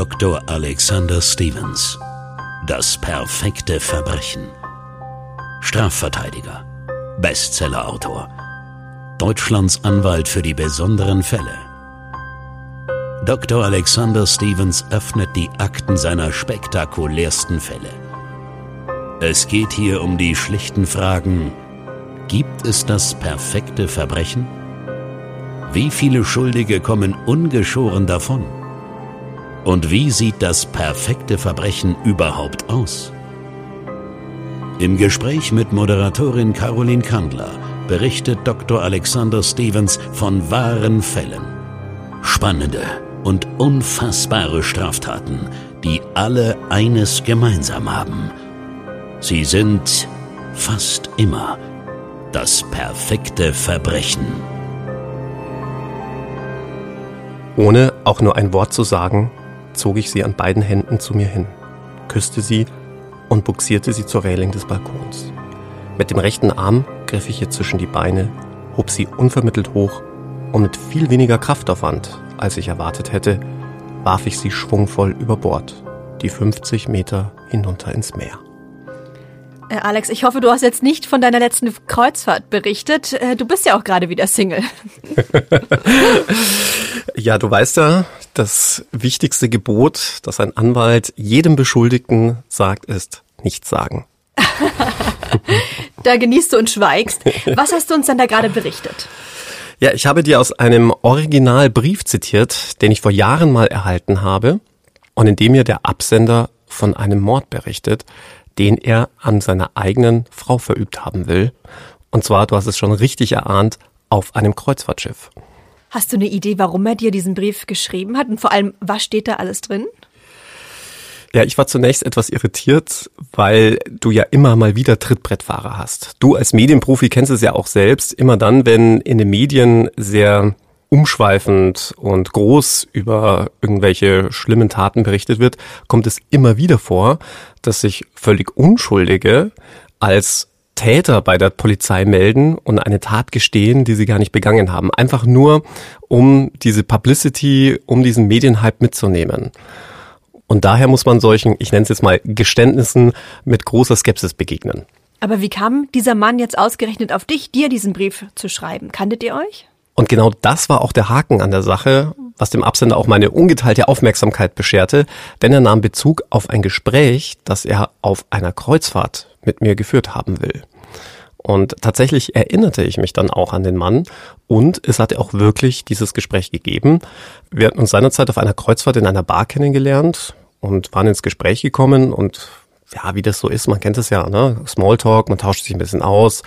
Dr. Alexander Stevens. Das perfekte Verbrechen. Strafverteidiger. Bestsellerautor. Deutschlands Anwalt für die besonderen Fälle. Dr. Alexander Stevens öffnet die Akten seiner spektakulärsten Fälle. Es geht hier um die schlichten Fragen, gibt es das perfekte Verbrechen? Wie viele Schuldige kommen ungeschoren davon? Und wie sieht das perfekte Verbrechen überhaupt aus? Im Gespräch mit Moderatorin Caroline Kandler berichtet Dr. Alexander Stevens von wahren Fällen. Spannende und unfassbare Straftaten, die alle eines gemeinsam haben. Sie sind fast immer das perfekte Verbrechen. Ohne auch nur ein Wort zu sagen, zog ich sie an beiden Händen zu mir hin, küsste sie und buxierte sie zur Reling des Balkons. Mit dem rechten Arm griff ich ihr zwischen die Beine, hob sie unvermittelt hoch und mit viel weniger Kraftaufwand, als ich erwartet hätte, warf ich sie schwungvoll über Bord, die 50 Meter hinunter ins Meer. Äh, Alex, ich hoffe, du hast jetzt nicht von deiner letzten Kreuzfahrt berichtet. Äh, du bist ja auch gerade wieder Single. ja, du weißt ja, das wichtigste Gebot, das ein Anwalt jedem Beschuldigten sagt, ist nichts sagen. da genießt du und schweigst. Was hast du uns denn da gerade berichtet? Ja, ich habe dir aus einem Originalbrief zitiert, den ich vor Jahren mal erhalten habe und in dem mir der Absender von einem Mord berichtet, den er an seiner eigenen Frau verübt haben will. Und zwar, du hast es schon richtig erahnt, auf einem Kreuzfahrtschiff. Hast du eine Idee, warum er dir diesen Brief geschrieben hat? Und vor allem, was steht da alles drin? Ja, ich war zunächst etwas irritiert, weil du ja immer mal wieder Trittbrettfahrer hast. Du als Medienprofi kennst es ja auch selbst. Immer dann, wenn in den Medien sehr umschweifend und groß über irgendwelche schlimmen Taten berichtet wird, kommt es immer wieder vor, dass sich völlig Unschuldige als Täter bei der Polizei melden und eine Tat gestehen, die sie gar nicht begangen haben. Einfach nur, um diese Publicity, um diesen Medienhype mitzunehmen. Und daher muss man solchen, ich nenne es jetzt mal, Geständnissen mit großer Skepsis begegnen. Aber wie kam dieser Mann jetzt ausgerechnet auf dich, dir diesen Brief zu schreiben? Kanntet ihr euch? Und genau das war auch der Haken an der Sache, was dem Absender auch meine ungeteilte Aufmerksamkeit bescherte, denn er nahm Bezug auf ein Gespräch, das er auf einer Kreuzfahrt mit mir geführt haben will. Und tatsächlich erinnerte ich mich dann auch an den Mann und es hatte auch wirklich dieses Gespräch gegeben. Wir hatten uns seinerzeit auf einer Kreuzfahrt in einer Bar kennengelernt und waren ins Gespräch gekommen und ja, wie das so ist, man kennt es ja, ne? Smalltalk, man tauscht sich ein bisschen aus.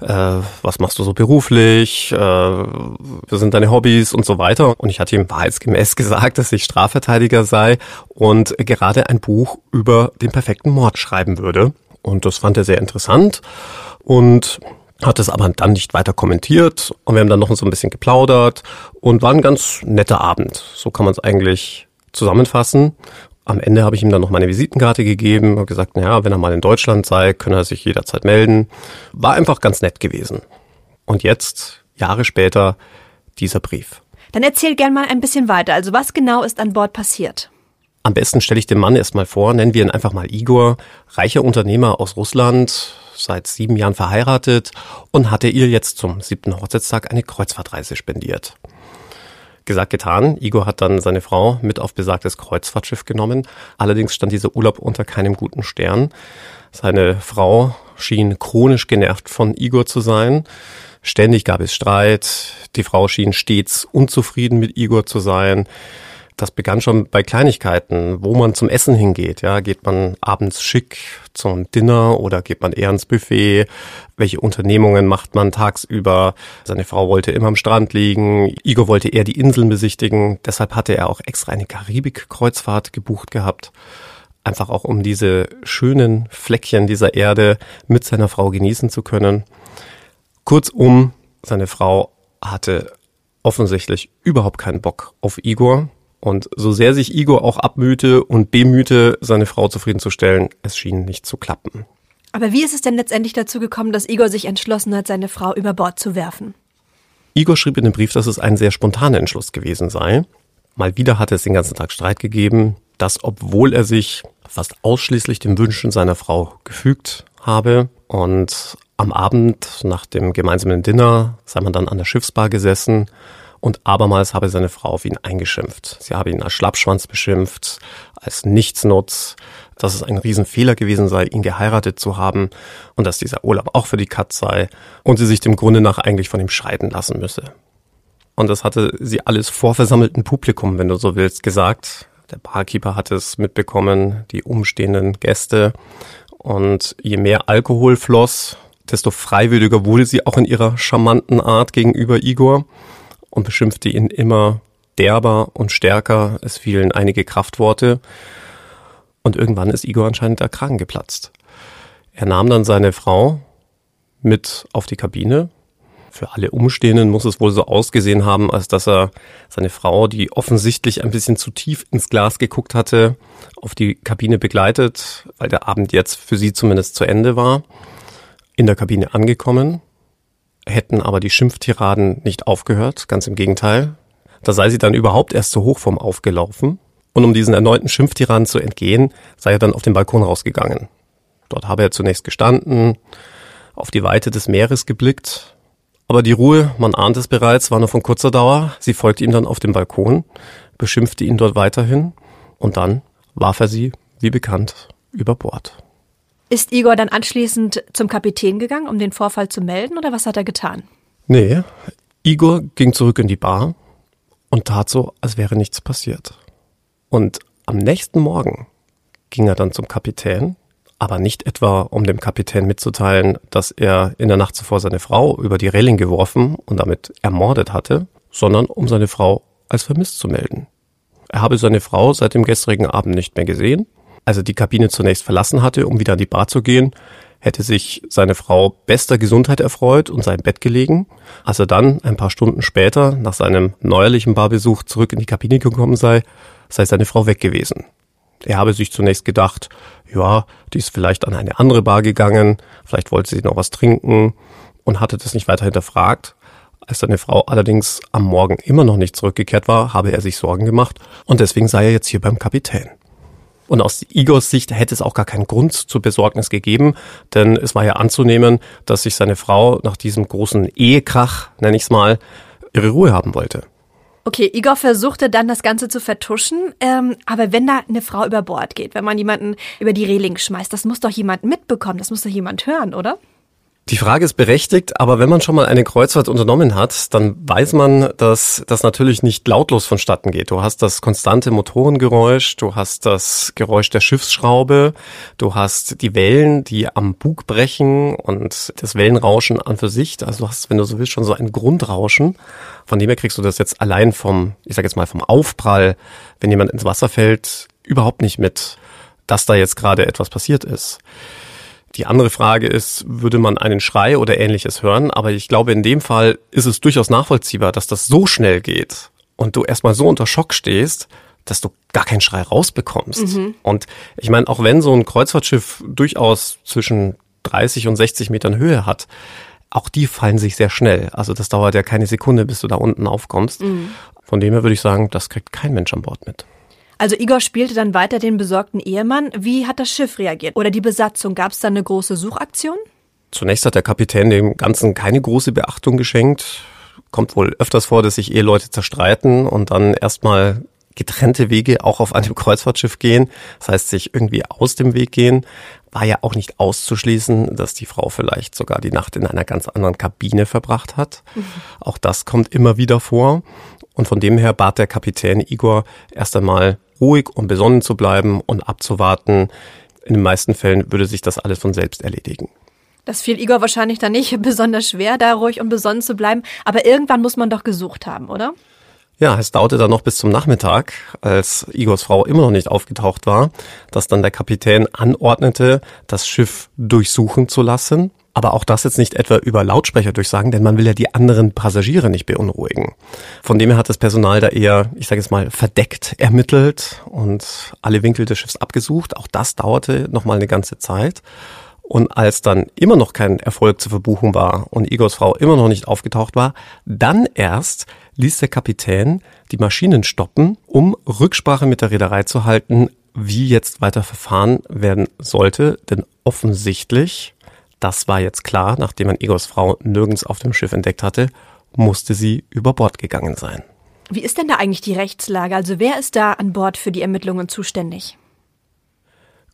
Äh, was machst du so beruflich? Äh, was sind deine Hobbys und so weiter? Und ich hatte ihm wahrheitsgemäß gesagt, dass ich Strafverteidiger sei und gerade ein Buch über den perfekten Mord schreiben würde. Und das fand er sehr interessant und hat es aber dann nicht weiter kommentiert. Und wir haben dann noch so ein bisschen geplaudert und war ein ganz netter Abend. So kann man es eigentlich zusammenfassen. Am Ende habe ich ihm dann noch meine Visitenkarte gegeben und gesagt, naja, wenn er mal in Deutschland sei, könne er sich jederzeit melden. War einfach ganz nett gewesen. Und jetzt, Jahre später, dieser Brief. Dann erzähl gern mal ein bisschen weiter. Also was genau ist an Bord passiert? Am besten stelle ich den Mann erstmal vor, nennen wir ihn einfach mal Igor, reicher Unternehmer aus Russland, seit sieben Jahren verheiratet und hatte ihr jetzt zum siebten Hochzeitstag eine Kreuzfahrtreise spendiert. Gesagt, getan. Igor hat dann seine Frau mit auf besagtes Kreuzfahrtschiff genommen. Allerdings stand dieser Urlaub unter keinem guten Stern. Seine Frau schien chronisch genervt von Igor zu sein. Ständig gab es Streit. Die Frau schien stets unzufrieden mit Igor zu sein. Das begann schon bei Kleinigkeiten, wo man zum Essen hingeht. Ja, geht man abends schick zum Dinner oder geht man eher ins Buffet? Welche Unternehmungen macht man tagsüber? Seine Frau wollte immer am Strand liegen. Igor wollte eher die Inseln besichtigen. Deshalb hatte er auch extra eine Karibik-Kreuzfahrt gebucht gehabt. Einfach auch um diese schönen Fleckchen dieser Erde mit seiner Frau genießen zu können. Kurzum, seine Frau hatte offensichtlich überhaupt keinen Bock auf Igor und so sehr sich Igor auch abmühte und bemühte, seine Frau zufriedenzustellen, es schien nicht zu klappen. Aber wie ist es denn letztendlich dazu gekommen, dass Igor sich entschlossen hat, seine Frau über Bord zu werfen? Igor schrieb in dem Brief, dass es ein sehr spontaner Entschluss gewesen sei. Mal wieder hatte es den ganzen Tag Streit gegeben. Das, obwohl er sich fast ausschließlich den Wünschen seiner Frau gefügt habe und am Abend nach dem gemeinsamen Dinner sei man dann an der Schiffsbar gesessen und abermals habe seine Frau auf ihn eingeschimpft. Sie habe ihn als Schlappschwanz beschimpft, als Nichtsnutz, dass es ein Riesenfehler gewesen sei, ihn geheiratet zu haben und dass dieser Urlaub auch für die Katz sei und sie sich dem Grunde nach eigentlich von ihm scheiden lassen müsse. Und das hatte sie alles vor versammeltem Publikum, wenn du so willst, gesagt. Der Barkeeper hat es mitbekommen, die umstehenden Gäste. Und je mehr Alkohol floss, desto freiwilliger wurde sie auch in ihrer charmanten Art gegenüber Igor und beschimpfte ihn immer derber und stärker. Es fielen einige Kraftworte. Und irgendwann ist Igor anscheinend der Kragen geplatzt. Er nahm dann seine Frau mit auf die Kabine. Für alle Umstehenden muss es wohl so ausgesehen haben, als dass er seine Frau, die offensichtlich ein bisschen zu tief ins Glas geguckt hatte, auf die Kabine begleitet, weil der Abend jetzt für sie zumindest zu Ende war. In der Kabine angekommen, hätten aber die Schimpftiraden nicht aufgehört, ganz im Gegenteil. Da sei sie dann überhaupt erst so hoch vom aufgelaufen. Und um diesen erneuten Schimpftiraden zu entgehen, sei er dann auf den Balkon rausgegangen. Dort habe er zunächst gestanden, auf die Weite des Meeres geblickt. Aber die Ruhe, man ahnt es bereits, war nur von kurzer Dauer. Sie folgte ihm dann auf den Balkon, beschimpfte ihn dort weiterhin und dann warf er sie, wie bekannt, über Bord. Ist Igor dann anschließend zum Kapitän gegangen, um den Vorfall zu melden, oder was hat er getan? Nee, Igor ging zurück in die Bar und tat so, als wäre nichts passiert. Und am nächsten Morgen ging er dann zum Kapitän, aber nicht etwa, um dem Kapitän mitzuteilen, dass er in der Nacht zuvor seine Frau über die Reling geworfen und damit ermordet hatte, sondern um seine Frau als vermisst zu melden. Er habe seine Frau seit dem gestrigen Abend nicht mehr gesehen als er die Kabine zunächst verlassen hatte, um wieder an die Bar zu gehen, hätte sich seine Frau bester Gesundheit erfreut und sein Bett gelegen. Als er dann ein paar Stunden später nach seinem neuerlichen Barbesuch zurück in die Kabine gekommen sei, sei seine Frau weg gewesen. Er habe sich zunächst gedacht, ja, die ist vielleicht an eine andere Bar gegangen, vielleicht wollte sie noch was trinken und hatte das nicht weiter hinterfragt. Als seine Frau allerdings am Morgen immer noch nicht zurückgekehrt war, habe er sich Sorgen gemacht und deswegen sei er jetzt hier beim Kapitän. Und aus Igors Sicht hätte es auch gar keinen Grund zur Besorgnis gegeben, denn es war ja anzunehmen, dass sich seine Frau nach diesem großen Ehekrach, nenne ich es mal, ihre Ruhe haben wollte. Okay, Igor versuchte dann das Ganze zu vertuschen, ähm, aber wenn da eine Frau über Bord geht, wenn man jemanden über die Reling schmeißt, das muss doch jemand mitbekommen, das muss doch jemand hören, oder? Die Frage ist berechtigt, aber wenn man schon mal eine Kreuzfahrt unternommen hat, dann weiß man, dass das natürlich nicht lautlos vonstatten geht. Du hast das konstante Motorengeräusch, du hast das Geräusch der Schiffsschraube, du hast die Wellen, die am Bug brechen und das Wellenrauschen an für sich. Also du hast, wenn du so willst, schon so ein Grundrauschen. Von dem her kriegst du das jetzt allein vom, ich sag jetzt mal vom Aufprall, wenn jemand ins Wasser fällt, überhaupt nicht mit, dass da jetzt gerade etwas passiert ist. Die andere Frage ist, würde man einen Schrei oder ähnliches hören? Aber ich glaube, in dem Fall ist es durchaus nachvollziehbar, dass das so schnell geht und du erstmal so unter Schock stehst, dass du gar keinen Schrei rausbekommst. Mhm. Und ich meine, auch wenn so ein Kreuzfahrtschiff durchaus zwischen 30 und 60 Metern Höhe hat, auch die fallen sich sehr schnell. Also das dauert ja keine Sekunde, bis du da unten aufkommst. Mhm. Von dem her würde ich sagen, das kriegt kein Mensch an Bord mit. Also Igor spielte dann weiter den besorgten Ehemann. Wie hat das Schiff reagiert? Oder die Besatzung? Gab es da eine große Suchaktion? Zunächst hat der Kapitän dem Ganzen keine große Beachtung geschenkt. Kommt wohl öfters vor, dass sich Eheleute zerstreiten und dann erstmal getrennte Wege auch auf einem Kreuzfahrtschiff gehen. Das heißt, sich irgendwie aus dem Weg gehen. War ja auch nicht auszuschließen, dass die Frau vielleicht sogar die Nacht in einer ganz anderen Kabine verbracht hat. Mhm. Auch das kommt immer wieder vor. Und von dem her bat der Kapitän Igor erst einmal ruhig und besonnen zu bleiben und abzuwarten. In den meisten Fällen würde sich das alles von selbst erledigen. Das fiel Igor wahrscheinlich dann nicht besonders schwer, da ruhig und besonnen zu bleiben. Aber irgendwann muss man doch gesucht haben, oder? Ja, es dauerte dann noch bis zum Nachmittag, als Igors Frau immer noch nicht aufgetaucht war, dass dann der Kapitän anordnete, das Schiff durchsuchen zu lassen aber auch das jetzt nicht etwa über Lautsprecher durchsagen, denn man will ja die anderen Passagiere nicht beunruhigen. Von dem her hat das Personal da eher, ich sage jetzt mal, verdeckt ermittelt und alle Winkel des Schiffs abgesucht. Auch das dauerte nochmal eine ganze Zeit. Und als dann immer noch kein Erfolg zu verbuchen war und Igors Frau immer noch nicht aufgetaucht war, dann erst ließ der Kapitän die Maschinen stoppen, um Rücksprache mit der Reederei zu halten, wie jetzt weiter verfahren werden sollte. Denn offensichtlich, das war jetzt klar, nachdem man Igors Frau nirgends auf dem Schiff entdeckt hatte, musste sie über Bord gegangen sein. Wie ist denn da eigentlich die Rechtslage? Also wer ist da an Bord für die Ermittlungen zuständig?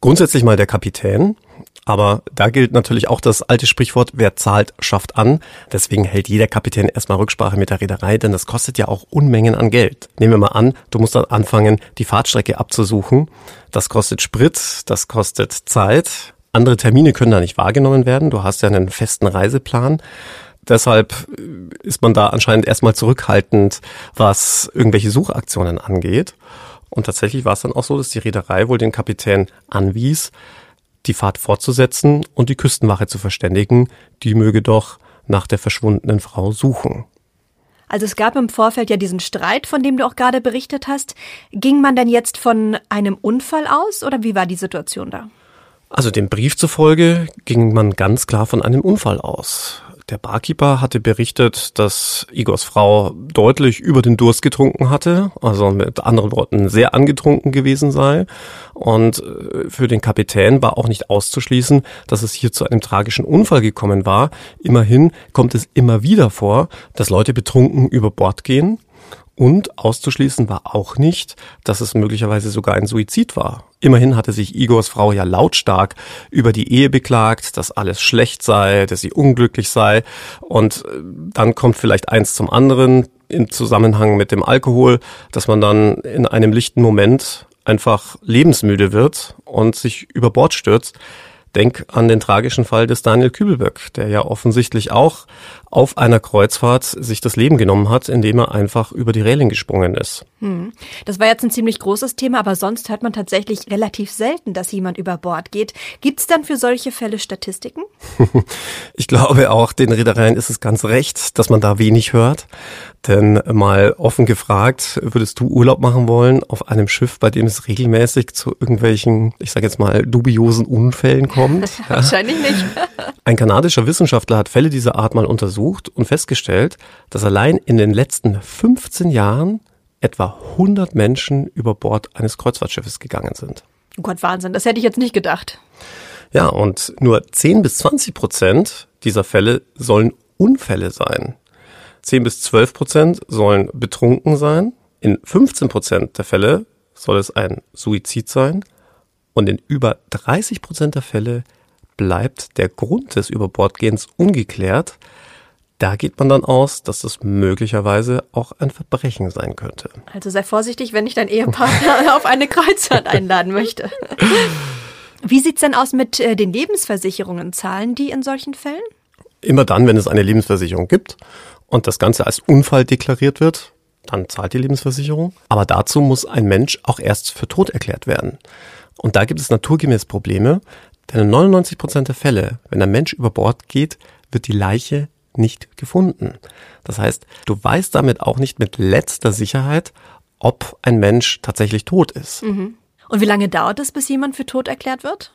Grundsätzlich mal der Kapitän. Aber da gilt natürlich auch das alte Sprichwort, wer zahlt, schafft an. Deswegen hält jeder Kapitän erstmal Rücksprache mit der Reederei, denn das kostet ja auch Unmengen an Geld. Nehmen wir mal an, du musst dann anfangen, die Fahrtstrecke abzusuchen. Das kostet Sprit, das kostet Zeit. Andere Termine können da nicht wahrgenommen werden. Du hast ja einen festen Reiseplan. Deshalb ist man da anscheinend erstmal zurückhaltend, was irgendwelche Suchaktionen angeht. Und tatsächlich war es dann auch so, dass die Reederei wohl den Kapitän anwies, die Fahrt fortzusetzen und die Küstenwache zu verständigen, die möge doch nach der verschwundenen Frau suchen. Also es gab im Vorfeld ja diesen Streit, von dem du auch gerade berichtet hast. Ging man denn jetzt von einem Unfall aus oder wie war die Situation da? Also dem Brief zufolge ging man ganz klar von einem Unfall aus. Der Barkeeper hatte berichtet, dass Igors Frau deutlich über den Durst getrunken hatte, also mit anderen Worten sehr angetrunken gewesen sei. Und äh, für den Kapitän war auch nicht auszuschließen, dass es hier zu einem tragischen Unfall gekommen war. Immerhin kommt es immer wieder vor, dass Leute betrunken über Bord gehen. Und auszuschließen war auch nicht, dass es möglicherweise sogar ein Suizid war. Immerhin hatte sich Igors Frau ja lautstark über die Ehe beklagt, dass alles schlecht sei, dass sie unglücklich sei. Und äh, dann kommt vielleicht eins zum anderen im Zusammenhang mit dem Alkohol, dass man dann in einem lichten Moment einfach lebensmüde wird und sich über Bord stürzt. Denk an den tragischen Fall des Daniel Kübelböck, der ja offensichtlich auch auf einer Kreuzfahrt sich das Leben genommen hat, indem er einfach über die Reling gesprungen ist. Hm. Das war jetzt ein ziemlich großes Thema, aber sonst hört man tatsächlich relativ selten, dass jemand über Bord geht. Gibt es dann für solche Fälle Statistiken? ich glaube auch, den Reedereien ist es ganz recht, dass man da wenig hört. Denn mal offen gefragt, würdest du Urlaub machen wollen auf einem Schiff, bei dem es regelmäßig zu irgendwelchen, ich sage jetzt mal, dubiosen Unfällen kommt? Wahrscheinlich nicht. Ein kanadischer Wissenschaftler hat Fälle dieser Art mal untersucht und festgestellt, dass allein in den letzten 15 Jahren etwa 100 Menschen über Bord eines Kreuzfahrtschiffes gegangen sind. Oh Gott, Wahnsinn, das hätte ich jetzt nicht gedacht. Ja, und nur 10 bis 20 Prozent dieser Fälle sollen Unfälle sein. 10 bis 12 Prozent sollen betrunken sein. In 15 Prozent der Fälle soll es ein Suizid sein. Und in über 30 Prozent der Fälle bleibt der Grund des Überbordgehens ungeklärt. Da geht man dann aus, dass das möglicherweise auch ein Verbrechen sein könnte. Also sei vorsichtig, wenn ich deinen Ehepartner auf eine Kreuzfahrt einladen möchte. Wie sieht's denn aus mit äh, den Lebensversicherungen? Zahlen die in solchen Fällen? Immer dann, wenn es eine Lebensversicherung gibt und das Ganze als Unfall deklariert wird, dann zahlt die Lebensversicherung. Aber dazu muss ein Mensch auch erst für tot erklärt werden. Und da gibt es naturgemäß Probleme, denn in 99 Prozent der Fälle, wenn ein Mensch über Bord geht, wird die Leiche nicht gefunden. Das heißt, du weißt damit auch nicht mit letzter Sicherheit, ob ein Mensch tatsächlich tot ist. Mhm. Und wie lange dauert es, bis jemand für tot erklärt wird?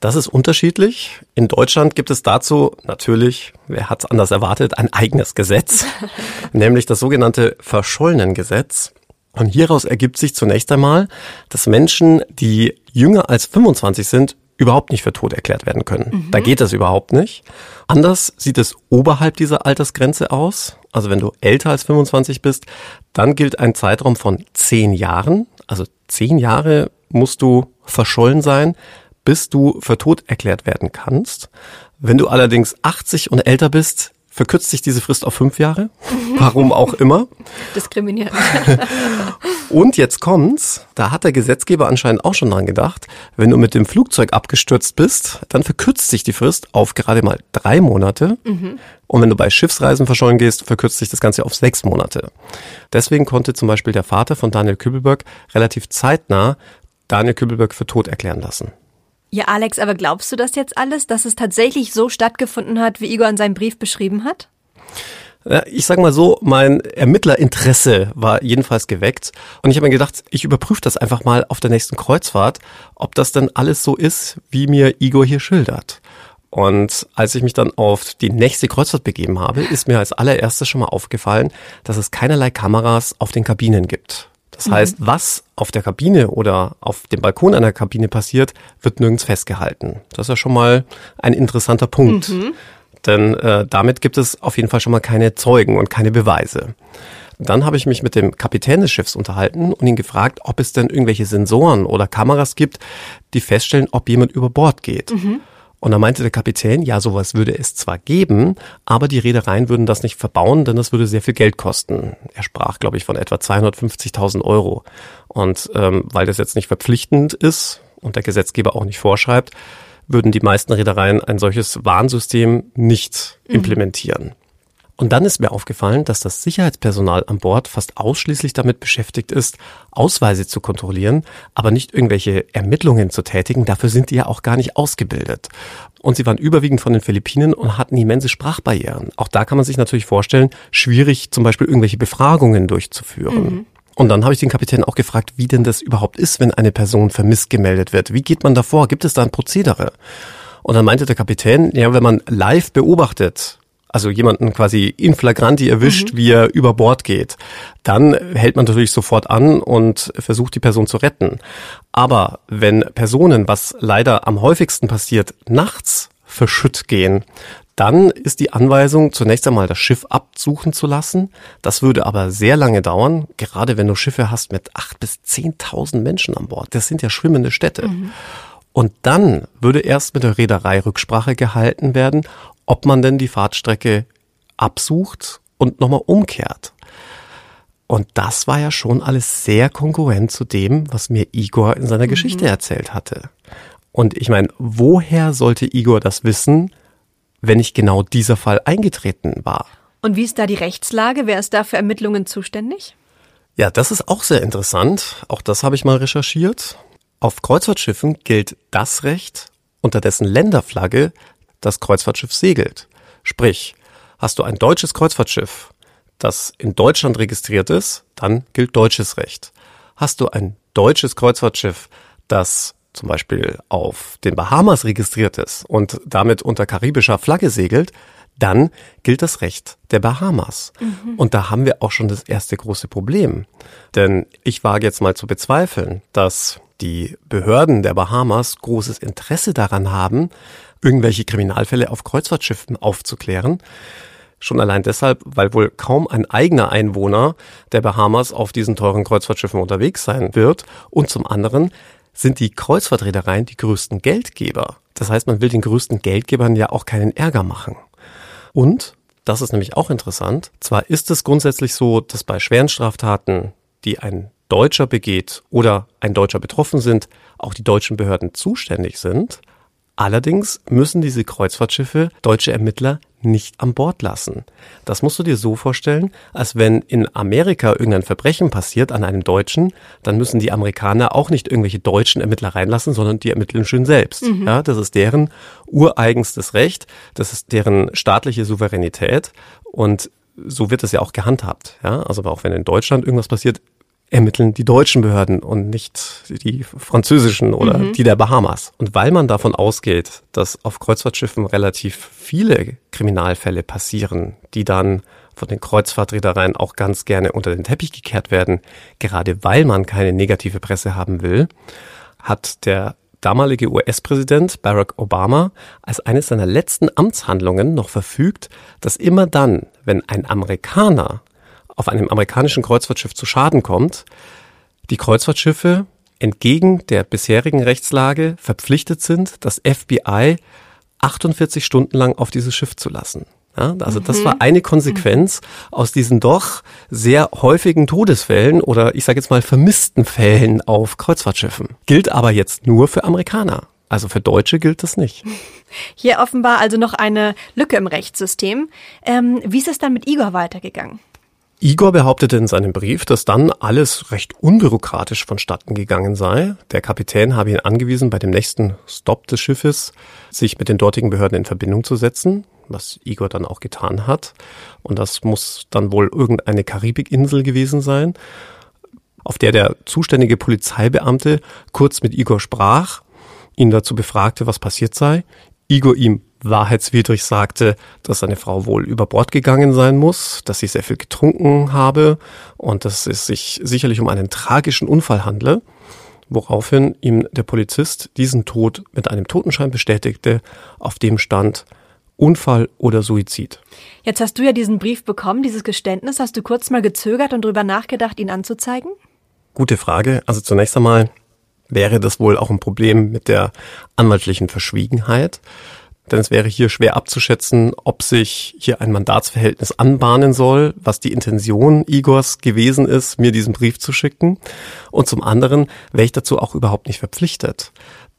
Das ist unterschiedlich. In Deutschland gibt es dazu natürlich, wer hat es anders erwartet, ein eigenes Gesetz, nämlich das sogenannte Verschollenengesetz. Und hieraus ergibt sich zunächst einmal, dass Menschen, die jünger als 25 sind, überhaupt nicht für tot erklärt werden können. Mhm. Da geht das überhaupt nicht. Anders sieht es oberhalb dieser Altersgrenze aus. Also wenn du älter als 25 bist, dann gilt ein Zeitraum von zehn Jahren. Also zehn Jahre musst du verschollen sein, bis du für tot erklärt werden kannst. Wenn du allerdings 80 und älter bist, verkürzt sich diese Frist auf fünf Jahre. Warum auch immer. Diskriminierend. Und jetzt kommt's, da hat der Gesetzgeber anscheinend auch schon dran gedacht, wenn du mit dem Flugzeug abgestürzt bist, dann verkürzt sich die Frist auf gerade mal drei Monate. Mhm. Und wenn du bei Schiffsreisen verschollen gehst, verkürzt sich das Ganze auf sechs Monate. Deswegen konnte zum Beispiel der Vater von Daniel Kübelberg relativ zeitnah Daniel Kübelberg für tot erklären lassen. Ja, Alex, aber glaubst du das jetzt alles, dass es tatsächlich so stattgefunden hat, wie Igor in seinem Brief beschrieben hat? Ich sag mal so, mein Ermittlerinteresse war jedenfalls geweckt. Und ich habe mir gedacht, ich überprüfe das einfach mal auf der nächsten Kreuzfahrt, ob das denn alles so ist, wie mir Igor hier schildert. Und als ich mich dann auf die nächste Kreuzfahrt begeben habe, ist mir als allererstes schon mal aufgefallen, dass es keinerlei Kameras auf den Kabinen gibt. Das mhm. heißt, was auf der Kabine oder auf dem Balkon einer Kabine passiert, wird nirgends festgehalten. Das ist ja schon mal ein interessanter Punkt. Mhm. Denn äh, damit gibt es auf jeden Fall schon mal keine Zeugen und keine Beweise. Dann habe ich mich mit dem Kapitän des Schiffs unterhalten und ihn gefragt, ob es denn irgendwelche Sensoren oder Kameras gibt, die feststellen, ob jemand über Bord geht. Mhm. Und da meinte der Kapitän, ja, sowas würde es zwar geben, aber die Reedereien würden das nicht verbauen, denn das würde sehr viel Geld kosten. Er sprach, glaube ich, von etwa 250.000 Euro. Und ähm, weil das jetzt nicht verpflichtend ist und der Gesetzgeber auch nicht vorschreibt, würden die meisten Reedereien ein solches Warnsystem nicht mhm. implementieren. Und dann ist mir aufgefallen, dass das Sicherheitspersonal an Bord fast ausschließlich damit beschäftigt ist, Ausweise zu kontrollieren, aber nicht irgendwelche Ermittlungen zu tätigen. Dafür sind die ja auch gar nicht ausgebildet. Und sie waren überwiegend von den Philippinen und hatten immense Sprachbarrieren. Auch da kann man sich natürlich vorstellen, schwierig zum Beispiel irgendwelche Befragungen durchzuführen. Mhm. Und dann habe ich den Kapitän auch gefragt, wie denn das überhaupt ist, wenn eine Person vermisst gemeldet wird. Wie geht man davor? Gibt es da ein Prozedere? Und dann meinte der Kapitän, ja, wenn man live beobachtet, also jemanden quasi in flagranti erwischt, mhm. wie er über Bord geht, dann hält man natürlich sofort an und versucht die Person zu retten. Aber wenn Personen, was leider am häufigsten passiert, nachts verschütt gehen, dann ist die Anweisung, zunächst einmal das Schiff absuchen zu lassen. Das würde aber sehr lange dauern, gerade wenn du Schiffe hast mit acht bis zehntausend Menschen an Bord. Das sind ja schwimmende Städte. Mhm. Und dann würde erst mit der Reederei Rücksprache gehalten werden, ob man denn die Fahrtstrecke absucht und nochmal umkehrt. Und das war ja schon alles sehr konkurrent zu dem, was mir Igor in seiner mhm. Geschichte erzählt hatte. Und ich meine, woher sollte Igor das wissen, wenn nicht genau dieser Fall eingetreten war? Und wie ist da die Rechtslage? Wer ist da für Ermittlungen zuständig? Ja, das ist auch sehr interessant. Auch das habe ich mal recherchiert. Auf Kreuzfahrtschiffen gilt das Recht, unter dessen Länderflagge das Kreuzfahrtschiff segelt. Sprich, hast du ein deutsches Kreuzfahrtschiff, das in Deutschland registriert ist, dann gilt deutsches Recht. Hast du ein deutsches Kreuzfahrtschiff, das zum Beispiel auf den Bahamas registriert ist und damit unter karibischer Flagge segelt, dann gilt das Recht der Bahamas. Mhm. Und da haben wir auch schon das erste große Problem. Denn ich wage jetzt mal zu bezweifeln, dass die Behörden der Bahamas großes Interesse daran haben, irgendwelche Kriminalfälle auf Kreuzfahrtschiffen aufzuklären. Schon allein deshalb, weil wohl kaum ein eigener Einwohner der Bahamas auf diesen teuren Kreuzfahrtschiffen unterwegs sein wird. Und zum anderen sind die Kreuzfahrtreedereien die größten Geldgeber. Das heißt, man will den größten Geldgebern ja auch keinen Ärger machen. Und, das ist nämlich auch interessant, zwar ist es grundsätzlich so, dass bei schweren Straftaten, die ein Deutscher begeht oder ein Deutscher betroffen sind, auch die deutschen Behörden zuständig sind. Allerdings müssen diese Kreuzfahrtschiffe deutsche Ermittler nicht an Bord lassen. Das musst du dir so vorstellen, als wenn in Amerika irgendein Verbrechen passiert an einem Deutschen, dann müssen die Amerikaner auch nicht irgendwelche deutschen Ermittler reinlassen, sondern die ermitteln schön selbst. Mhm. Ja, das ist deren ureigenstes Recht, das ist deren staatliche Souveränität und so wird es ja auch gehandhabt. Ja, also auch wenn in Deutschland irgendwas passiert, ermitteln die deutschen Behörden und nicht die französischen oder mhm. die der Bahamas. Und weil man davon ausgeht, dass auf Kreuzfahrtschiffen relativ viele Kriminalfälle passieren, die dann von den Kreuzfahrtreedereien auch ganz gerne unter den Teppich gekehrt werden, gerade weil man keine negative Presse haben will, hat der damalige US-Präsident Barack Obama als eines seiner letzten Amtshandlungen noch verfügt, dass immer dann, wenn ein Amerikaner auf einem amerikanischen Kreuzfahrtschiff zu Schaden kommt, die Kreuzfahrtschiffe entgegen der bisherigen Rechtslage verpflichtet sind, das FBI 48 Stunden lang auf dieses Schiff zu lassen. Ja, also das war mhm. eine Konsequenz aus diesen doch sehr häufigen Todesfällen oder ich sage jetzt mal vermissten Fällen auf Kreuzfahrtschiffen. Gilt aber jetzt nur für Amerikaner. Also für Deutsche gilt das nicht. Hier offenbar also noch eine Lücke im Rechtssystem. Ähm, wie ist es dann mit Igor weitergegangen? Igor behauptete in seinem Brief, dass dann alles recht unbürokratisch vonstatten gegangen sei. Der Kapitän habe ihn angewiesen, bei dem nächsten Stopp des Schiffes sich mit den dortigen Behörden in Verbindung zu setzen, was Igor dann auch getan hat. Und das muss dann wohl irgendeine Karibikinsel gewesen sein, auf der der zuständige Polizeibeamte kurz mit Igor sprach, ihn dazu befragte, was passiert sei. Igor ihm wahrheitswidrig sagte, dass seine Frau wohl über Bord gegangen sein muss, dass sie sehr viel getrunken habe und dass es sich sicherlich um einen tragischen Unfall handle, woraufhin ihm der Polizist diesen Tod mit einem Totenschein bestätigte, auf dem stand Unfall oder Suizid. Jetzt hast du ja diesen Brief bekommen, dieses Geständnis. Hast du kurz mal gezögert und drüber nachgedacht, ihn anzuzeigen? Gute Frage. Also zunächst einmal wäre das wohl auch ein Problem mit der anwaltlichen Verschwiegenheit. Denn es wäre hier schwer abzuschätzen, ob sich hier ein Mandatsverhältnis anbahnen soll, was die Intention Igors gewesen ist, mir diesen Brief zu schicken. Und zum anderen wäre ich dazu auch überhaupt nicht verpflichtet.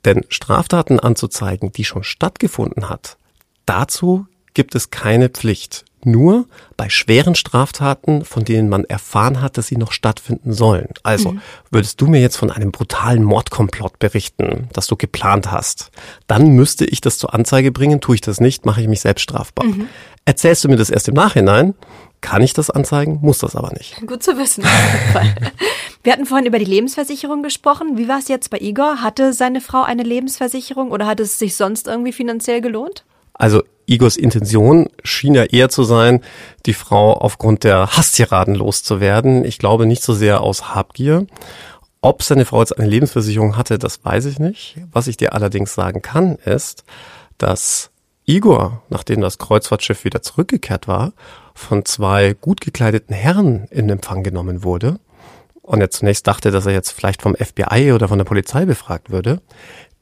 Denn Straftaten anzuzeigen, die schon stattgefunden hat, dazu gibt es keine Pflicht nur bei schweren Straftaten, von denen man erfahren hat, dass sie noch stattfinden sollen. Also, mhm. würdest du mir jetzt von einem brutalen Mordkomplott berichten, das du geplant hast, dann müsste ich das zur Anzeige bringen. Tue ich das nicht, mache ich mich selbst strafbar. Mhm. Erzählst du mir das erst im Nachhinein, kann ich das anzeigen, muss das aber nicht. Gut zu wissen. Wir hatten vorhin über die Lebensversicherung gesprochen. Wie war es jetzt bei Igor? Hatte seine Frau eine Lebensversicherung oder hat es sich sonst irgendwie finanziell gelohnt? Also Igors Intention schien ja eher zu sein, die Frau aufgrund der Hasstiraden loszuwerden. Ich glaube nicht so sehr aus Habgier. Ob seine Frau jetzt eine Lebensversicherung hatte, das weiß ich nicht. Was ich dir allerdings sagen kann, ist, dass Igor, nachdem das Kreuzfahrtschiff wieder zurückgekehrt war, von zwei gut gekleideten Herren in Empfang genommen wurde und er zunächst dachte, dass er jetzt vielleicht vom FBI oder von der Polizei befragt würde,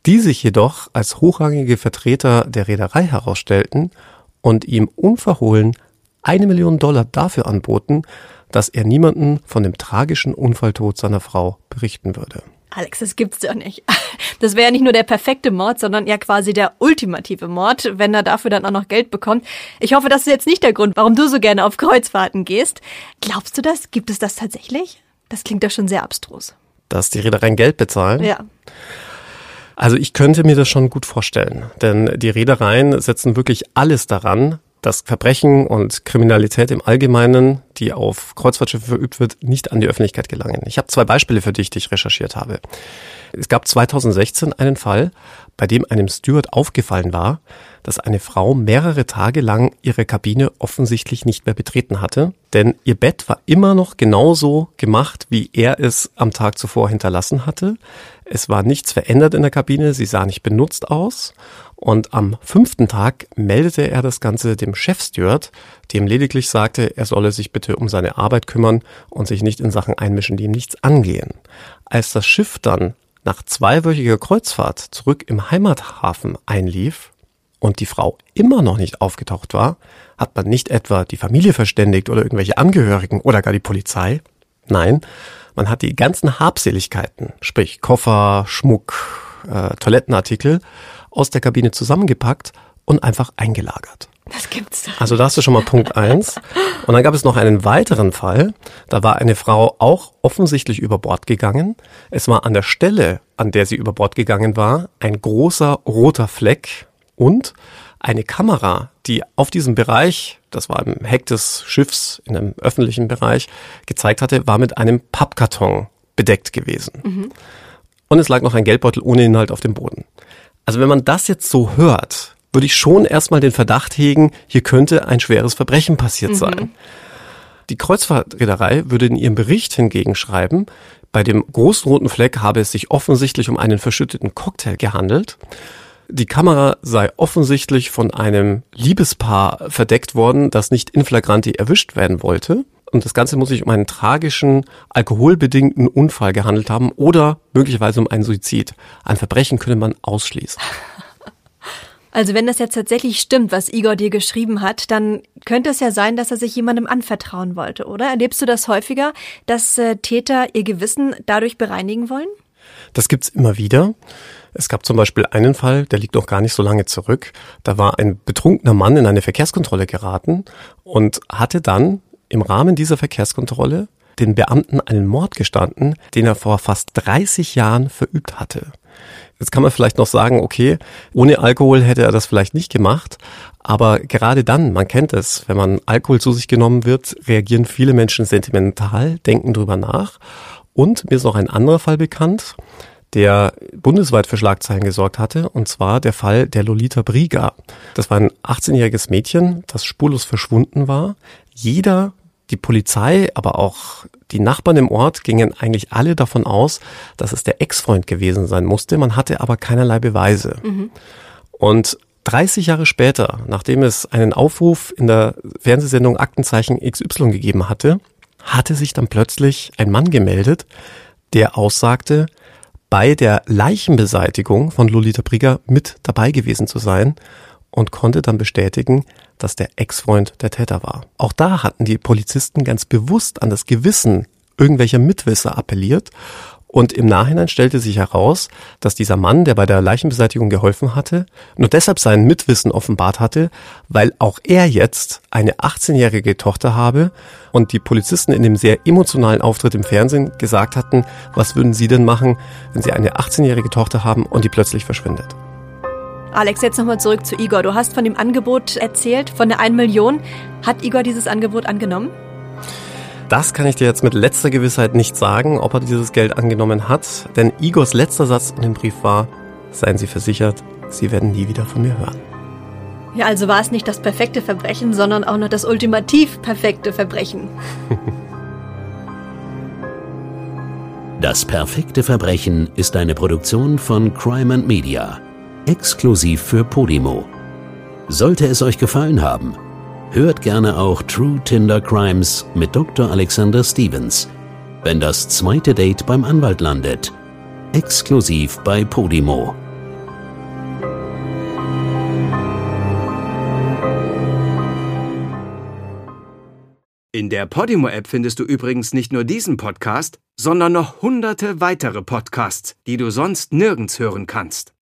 die sich jedoch als hochrangige Vertreter der Reederei herausstellten und ihm unverhohlen eine Million Dollar dafür anboten, dass er niemanden von dem tragischen Unfalltod seiner Frau berichten würde. Alex, das gibt's doch nicht. Das wäre ja nicht nur der perfekte Mord, sondern ja quasi der ultimative Mord, wenn er dafür dann auch noch Geld bekommt. Ich hoffe, das ist jetzt nicht der Grund, warum du so gerne auf Kreuzfahrten gehst. Glaubst du das? Gibt es das tatsächlich? Das klingt doch schon sehr abstrus. Dass die Reedereien Geld bezahlen? Ja. Also ich könnte mir das schon gut vorstellen, denn die Reedereien setzen wirklich alles daran, dass Verbrechen und Kriminalität im Allgemeinen, die auf Kreuzfahrtschiffe verübt wird, nicht an die Öffentlichkeit gelangen. Ich habe zwei Beispiele für dich, die ich recherchiert habe. Es gab 2016 einen Fall, bei dem einem Steward aufgefallen war, dass eine Frau mehrere Tage lang ihre Kabine offensichtlich nicht mehr betreten hatte, denn ihr Bett war immer noch genauso gemacht, wie er es am Tag zuvor hinterlassen hatte. Es war nichts verändert in der Kabine, sie sah nicht benutzt aus. Und am fünften Tag meldete er das Ganze dem Chefsteward, dem lediglich sagte, er solle sich bitte um seine Arbeit kümmern und sich nicht in Sachen einmischen, die ihm nichts angehen. Als das Schiff dann nach zweiwöchiger Kreuzfahrt zurück im Heimathafen einlief und die Frau immer noch nicht aufgetaucht war, hat man nicht etwa die Familie verständigt oder irgendwelche Angehörigen oder gar die Polizei. Nein, man hat die ganzen Habseligkeiten, sprich Koffer, Schmuck, äh, Toilettenartikel, aus der Kabine zusammengepackt und einfach eingelagert. Das gibt's doch. Also da hast du schon mal Punkt eins. Und dann gab es noch einen weiteren Fall. Da war eine Frau auch offensichtlich über Bord gegangen. Es war an der Stelle, an der sie über Bord gegangen war, ein großer roter Fleck und eine Kamera, die auf diesem Bereich, das war im Heck des Schiffs in einem öffentlichen Bereich, gezeigt hatte, war mit einem Pappkarton bedeckt gewesen. Mhm. Und es lag noch ein Geldbeutel ohne Inhalt auf dem Boden. Also wenn man das jetzt so hört, würde ich schon erstmal den Verdacht hegen, hier könnte ein schweres Verbrechen passiert mhm. sein. Die Kreuzfahrtreederei würde in ihrem Bericht hingegen schreiben, bei dem großen roten Fleck habe es sich offensichtlich um einen verschütteten Cocktail gehandelt die Kamera sei offensichtlich von einem Liebespaar verdeckt worden, das nicht in flagranti erwischt werden wollte. Und das Ganze muss sich um einen tragischen, alkoholbedingten Unfall gehandelt haben oder möglicherweise um einen Suizid. Ein Verbrechen könne man ausschließen. Also wenn das jetzt tatsächlich stimmt, was Igor dir geschrieben hat, dann könnte es ja sein, dass er sich jemandem anvertrauen wollte, oder? Erlebst du das häufiger, dass äh, Täter ihr Gewissen dadurch bereinigen wollen? Das gibt's immer wieder. Es gab zum Beispiel einen Fall, der liegt noch gar nicht so lange zurück. Da war ein betrunkener Mann in eine Verkehrskontrolle geraten und hatte dann im Rahmen dieser Verkehrskontrolle den Beamten einen Mord gestanden, den er vor fast 30 Jahren verübt hatte. Jetzt kann man vielleicht noch sagen, okay, ohne Alkohol hätte er das vielleicht nicht gemacht, aber gerade dann, man kennt es, wenn man Alkohol zu sich genommen wird, reagieren viele Menschen sentimental, denken drüber nach. Und mir ist noch ein anderer Fall bekannt. Der bundesweit für Schlagzeilen gesorgt hatte, und zwar der Fall der Lolita Briga. Das war ein 18-jähriges Mädchen, das spurlos verschwunden war. Jeder, die Polizei, aber auch die Nachbarn im Ort gingen eigentlich alle davon aus, dass es der Ex-Freund gewesen sein musste. Man hatte aber keinerlei Beweise. Mhm. Und 30 Jahre später, nachdem es einen Aufruf in der Fernsehsendung Aktenzeichen XY gegeben hatte, hatte sich dann plötzlich ein Mann gemeldet, der aussagte, bei der Leichenbeseitigung von Lolita Brigger mit dabei gewesen zu sein und konnte dann bestätigen, dass der Ex-Freund der Täter war. Auch da hatten die Polizisten ganz bewusst an das Gewissen irgendwelcher Mitwisser appelliert und im Nachhinein stellte sich heraus, dass dieser Mann, der bei der Leichenbeseitigung geholfen hatte, nur deshalb sein Mitwissen offenbart hatte, weil auch er jetzt eine 18-jährige Tochter habe und die Polizisten in dem sehr emotionalen Auftritt im Fernsehen gesagt hatten, was würden sie denn machen, wenn sie eine 18-jährige Tochter haben und die plötzlich verschwindet. Alex, jetzt nochmal zurück zu Igor. Du hast von dem Angebot erzählt, von der 1 Million. Hat Igor dieses Angebot angenommen? Das kann ich dir jetzt mit letzter Gewissheit nicht sagen, ob er dieses Geld angenommen hat, denn Igors letzter Satz in dem Brief war, seien Sie versichert, Sie werden nie wieder von mir hören. Ja, also war es nicht das perfekte Verbrechen, sondern auch noch das ultimativ perfekte Verbrechen. Das perfekte Verbrechen ist eine Produktion von Crime and Media, exklusiv für Podimo. Sollte es euch gefallen haben, Hört gerne auch True Tinder Crimes mit Dr. Alexander Stevens, wenn das zweite Date beim Anwalt landet. Exklusiv bei Podimo. In der Podimo-App findest du übrigens nicht nur diesen Podcast, sondern noch hunderte weitere Podcasts, die du sonst nirgends hören kannst.